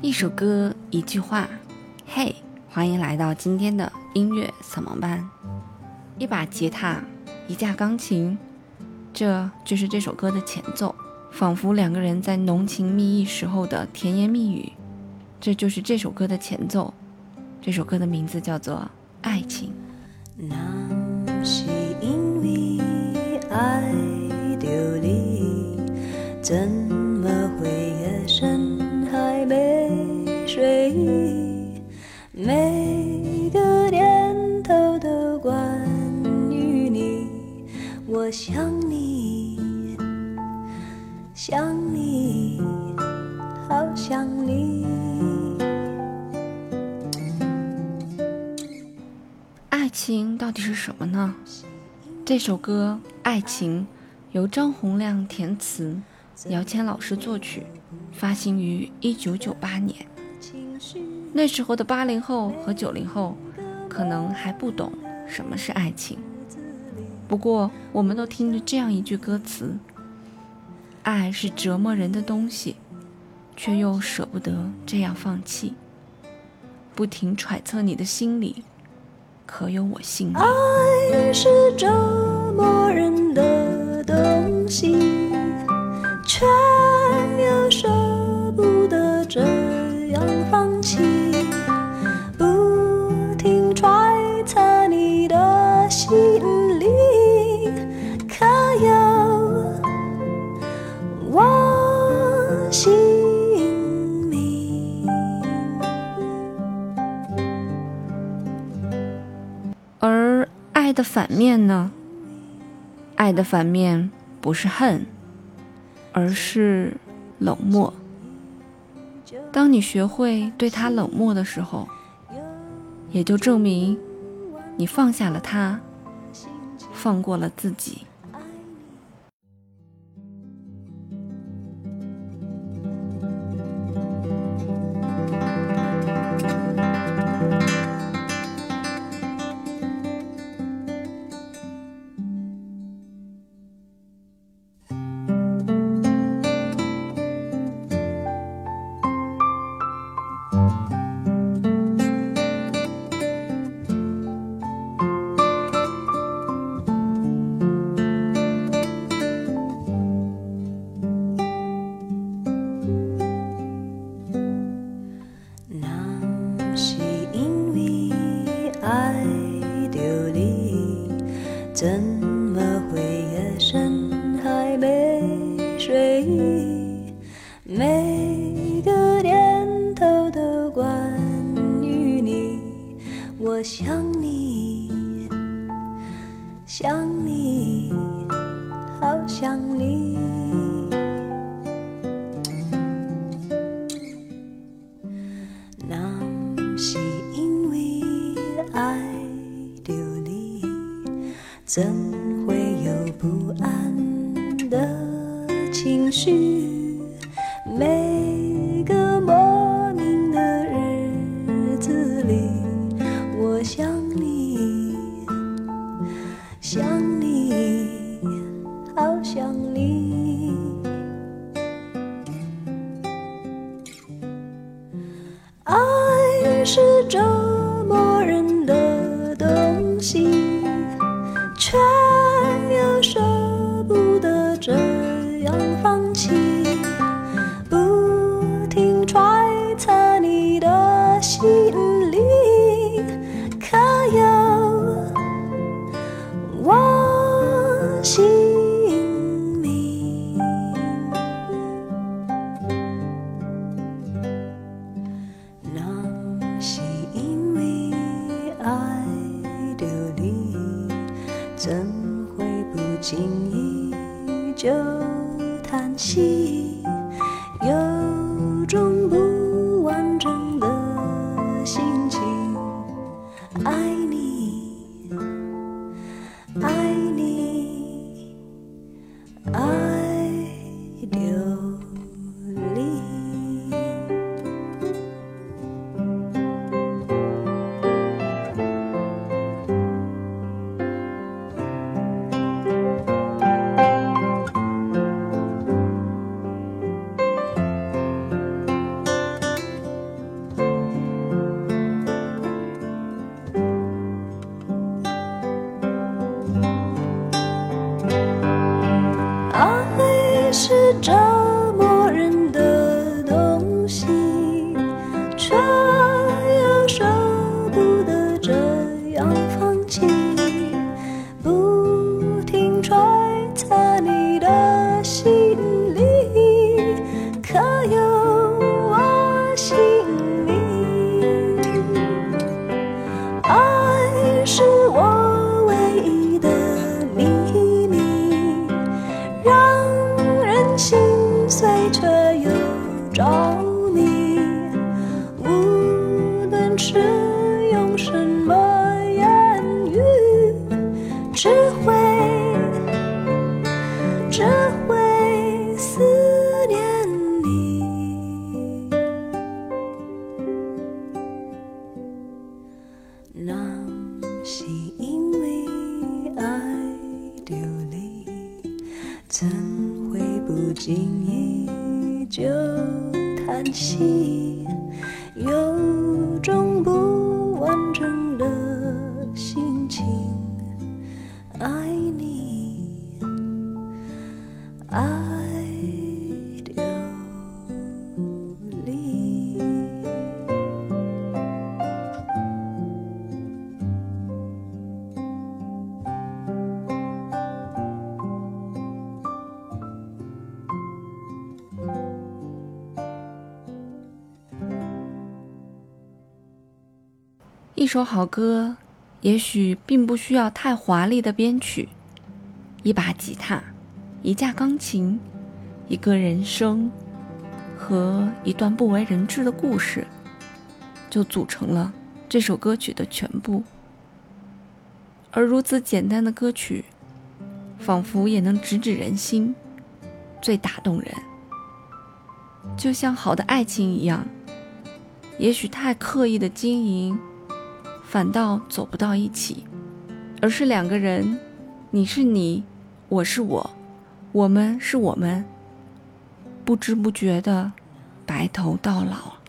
一首歌，一句话，嘿，欢迎来到今天的音乐扫盲班。一把吉他，一架钢琴，这就是这首歌的前奏，仿佛两个人在浓情蜜意时候的甜言蜜语。这就是这首歌的前奏。这首歌的名字叫做《爱情》。那是因为爱着你，怎情到底是什么呢？这首歌《爱情》由张洪量填词，姚谦老师作曲，发行于一九九八年。那时候的八零后和九零后可能还不懂什么是爱情，不过我们都听着这样一句歌词：“爱是折磨人的东西，却又舍不得这样放弃，不停揣测你的心理。”可有我心里？爱是折磨人的东西，却又舍不得这样放弃，不停揣测你的心里，可有我心的反面呢？爱的反面不是恨，而是冷漠。当你学会对他冷漠的时候，也就证明你放下了他，放过了自己。每个念头都关于你，我想你，想你，好想你。那是因为爱着你，怎会有不安的情绪？放弃，不停揣测你的心里，可有我姓名？那是因为爱着你，怎会不经意就叹息？有这却又着迷。无论是用什么言语，只会只会思念你。那是因为爱丢离，怎会不经意？惜，有一首好歌，也许并不需要太华丽的编曲，一把吉他，一架钢琴，一个人声和一段不为人知的故事，就组成了这首歌曲的全部。而如此简单的歌曲，仿佛也能直指人心，最打动人。就像好的爱情一样，也许太刻意的经营。反倒走不到一起，而是两个人，你是你，我是我，我们是我们，不知不觉的白头到老。